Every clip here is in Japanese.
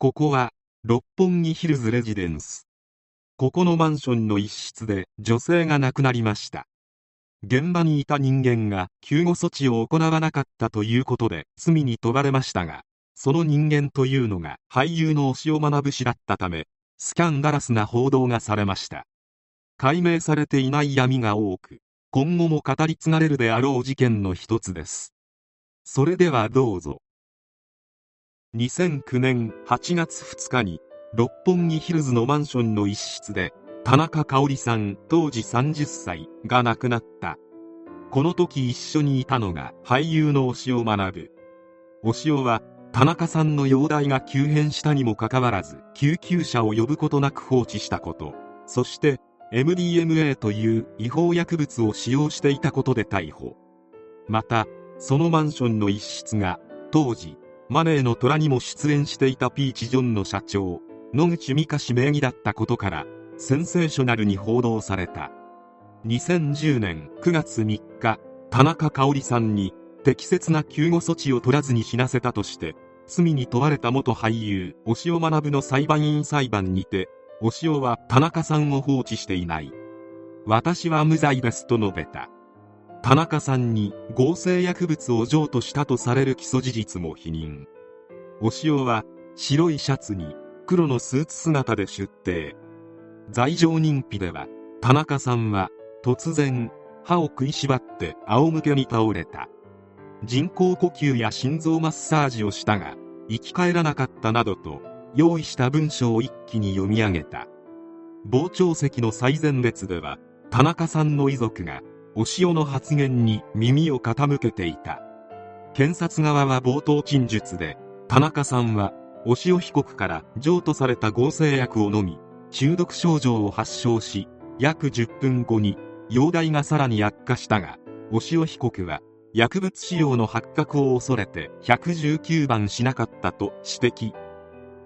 ここは六本木ヒルズレジデンス。ここのマンションの一室で女性が亡くなりました。現場にいた人間が救護措置を行わなかったということで罪に問われましたがその人間というのが俳優の押尾学ぶ氏だったためスキャンダラスな報道がされました。解明されていない闇が多く今後も語り継がれるであろう事件の一つです。それではどうぞ。2009年8月2日に六本木ヒルズのマンションの一室で田中香織さん当時30歳が亡くなった。この時一緒にいたのが俳優の押尾学押尾は田中さんの容体が急変したにもかかわらず救急車を呼ぶことなく放置したこと。そして MDMA という違法薬物を使用していたことで逮捕。またそのマンションの一室が当時マネーの虎にも出演していたピーチ・ジョンの社長野口美香氏名義だったことからセンセーショナルに報道された。2010年9月3日田中香織さんに適切な救護措置を取らずに死なせたとして罪に問われた元俳優押尾学の裁判員裁判にて押尾は田中さんを放置していない。私は無罪ですと述べた。田中さんに合成薬物を譲渡したとされる起訴事実も否認。押尾は白いシャツに黒のスーツ姿で出廷。罪状認否では田中さんは突然歯を食いしばって仰向けに倒れた。人工呼吸や心臓マッサージをしたが生き返らなかったなどと用意した文章を一気に読み上げた。傍聴席の最前列では田中さんの遺族が押尾の発言に耳を傾けていた。検察側は冒頭陳述で田中さんは押尾被告から譲渡された合成薬を飲み中毒症状を発症し約10分後に容体がさらに悪化したが押尾被告は薬物使用の発覚を恐れて119番しなかったと指摘。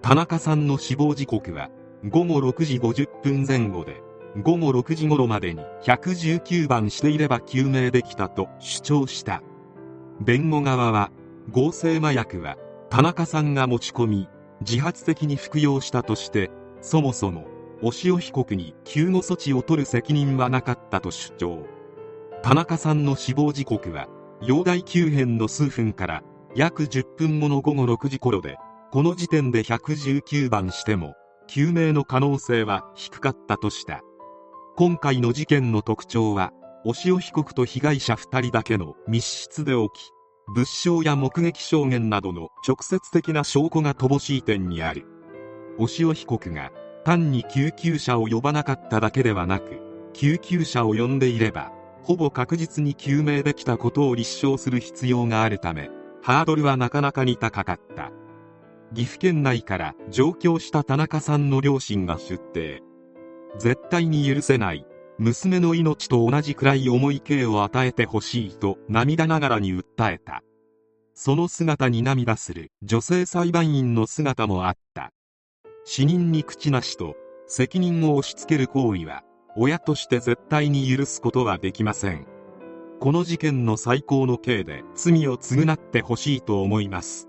田中さんの死亡時刻は午後6時50分前後で午後6時頃までに119番していれば救命できたと主張した。弁護側は合成麻薬は田中さんが持ち込み自発的に服用したとしてそもそも押尾被告に救護措置を取る責任はなかったと主張。田中さんの死亡時刻は容体急変の数分から約10分後の午後6時頃でこの時点で119番しても救命の可能性は低かったとした。今回の事件の特徴は押尾被告と被害者2人だけの密室で起き物証や目撃証言などの直接的な証拠が乏しい点にある。押尾被告が単に救急車を呼ばなかっただけではなく救急車を呼んでいればほぼ確実に救命できたことを立証する必要があるためハードルはなかなかに高かった。岐阜県内から上京した田中さんの両親が出廷。絶対に許せない。娘の命と同じくらい重い刑を与えてほしいと涙ながらに訴えた。その姿に涙する。女性裁判員の姿もあった。死人に口なしと責任を押し付ける行為は親として絶対に許すことはできません。この事件の最高の刑で罪を償ってほしいと思います。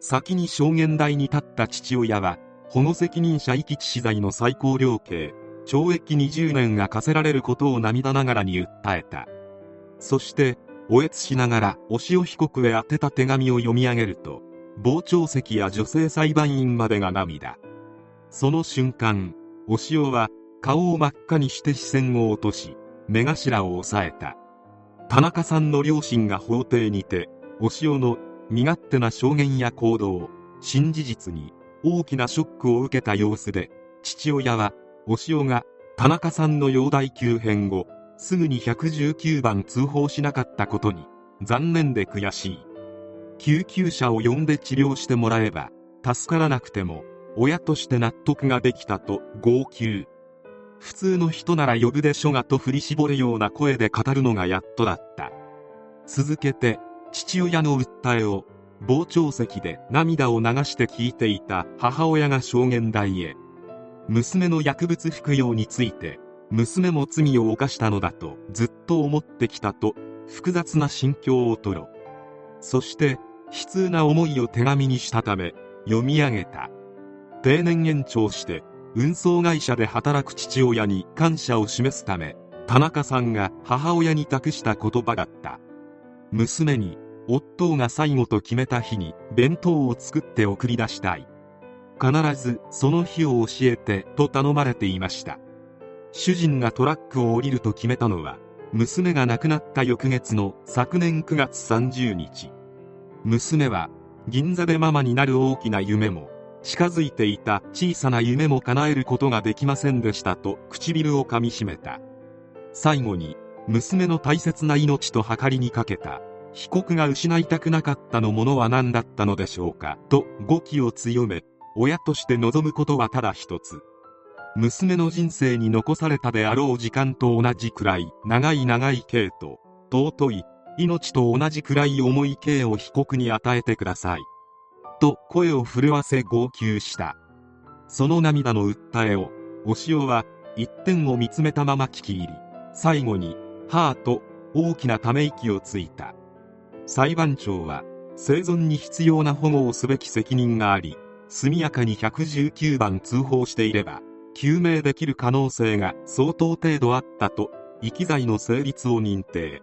先に証言台に立った父親は保護責任者遺棄致死罪の最高量刑。懲役20年が課せられることを涙ながらに訴えた。そしておえつしながら押尾被告へ宛てた手紙を読み上げると傍聴席や女性裁判員までが涙。その瞬間押尾は顔を真っ赤にして視線を落とし目頭を押さえた。田中さんの両親が法廷にて押尾の身勝手な証言や行動新事実に大きなショックを受けた様子で父親は押尾が田中さんの容体急変後すぐに119番通報しなかったことに残念で悔しい。救急車を呼んで治療してもらえば助からなくても親として納得ができたと号泣。普通の人なら呼ぶでしょがと振り絞るような声で語るのがやっとだった。続けて父親の訴えを傍聴席で涙を流して聞いていた母親が証言台へ。娘の薬物服用について娘も罪を犯したのだとずっと思ってきたと複雑な心境を吐露そして悲痛な思いを手紙にしたため読み上げた。定年延長して運送会社で働く父親に感謝を示すため田中さんが母親に託した言葉だった。娘に夫が最後と決めた日に弁当を作って送り出したい。必ずその日を教えてと頼まれていました。主人がトラックを降りると決めたのは娘が亡くなった翌月の昨年9月30日。娘は銀座でママになる大きな夢も近づいていた小さな夢も叶えることができませんでしたと唇をかみしめた。最後に娘の大切な命と計りにかけた被告が失いたくなかったのものは何だったのでしょうかと語気を強め親として望むことはただ一つ。娘の人生に残されたであろう時間と同じくらい長い長い刑と尊い命と同じくらい重い刑を被告に与えてください。と声を震わせ号泣した。その涙の訴えを押尾は一点を見つめたまま聞き入り最後に「はあ」と大きなため息をついた。裁判長は生存に必要な保護をすべき責任があり速やかに119番通報していれば究明できる可能性が相当程度あったと遺棄罪の成立を認定。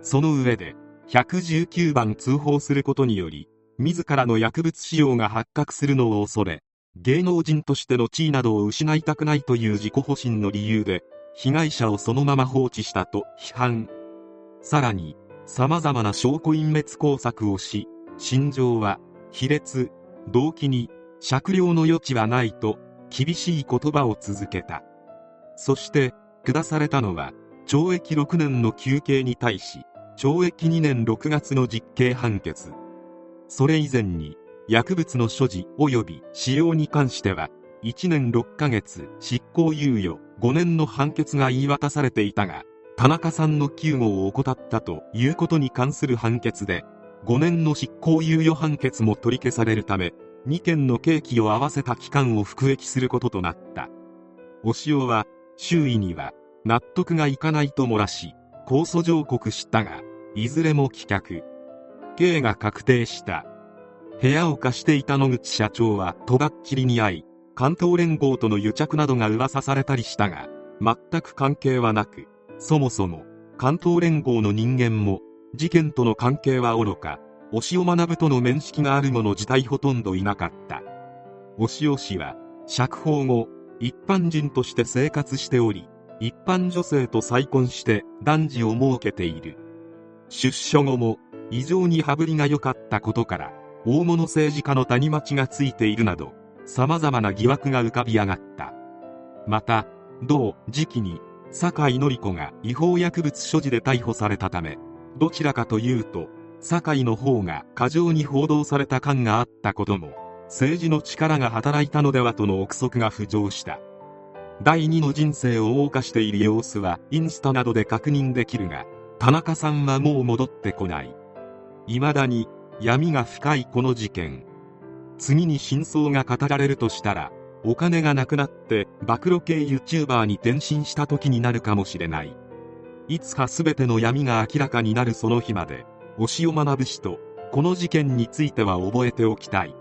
その上で119番通報することにより自らの薬物使用が発覚するのを恐れ芸能人としての地位などを失いたくないという自己保身の理由で被害者をそのまま放置したと批判。さらに様々な証拠隠滅工作をし心情は卑劣。動機に酌量の余地はないと厳しい言葉を続けた。そして下されたのは懲役6年の求刑に対し懲役2年6月の実刑判決。それ以前に薬物の所持及び使用に関しては1年6ヶ月執行猶予5年の判決が言い渡されていたが田中さんの救護を怠ったということに関する判決で5年の執行猶予判決も取り消されるため2件の刑期を合わせた期間を服役することとなった。押尾は周囲には納得がいかないと漏らし控訴上告したがいずれも棄却。刑が確定した。部屋を貸していた野口社長はとばっちりに会い関東連合との癒着などが噂されたりしたが全く関係はなくそもそも関東連合の人間も事件との関係はおろか押尾学との面識がある者自体ほとんどいなかった。押尾氏は釈放後一般人として生活しており一般女性と再婚して男児を設けている。出所後も異常に羽振りが良かったことから大物政治家の谷町がついているなど様々な疑惑が浮かび上がった。また同時期に酒井紀子が違法薬物所持で逮捕されたためどちらかというと酒井の方が過剰に報道された感があったことも政治の力が働いたのではとの憶測が浮上した。第二の人生を謳歌している様子はインスタなどで確認できるが田中さんはもう戻ってこない。未だに闇が深いこの事件。次に真相が語られるとしたらお金がなくなって暴露系 YouTuber に転身した時になるかもしれない。いつか全ての闇が明らかになるその日まで押尾学ぶ人この事件については覚えておきたい。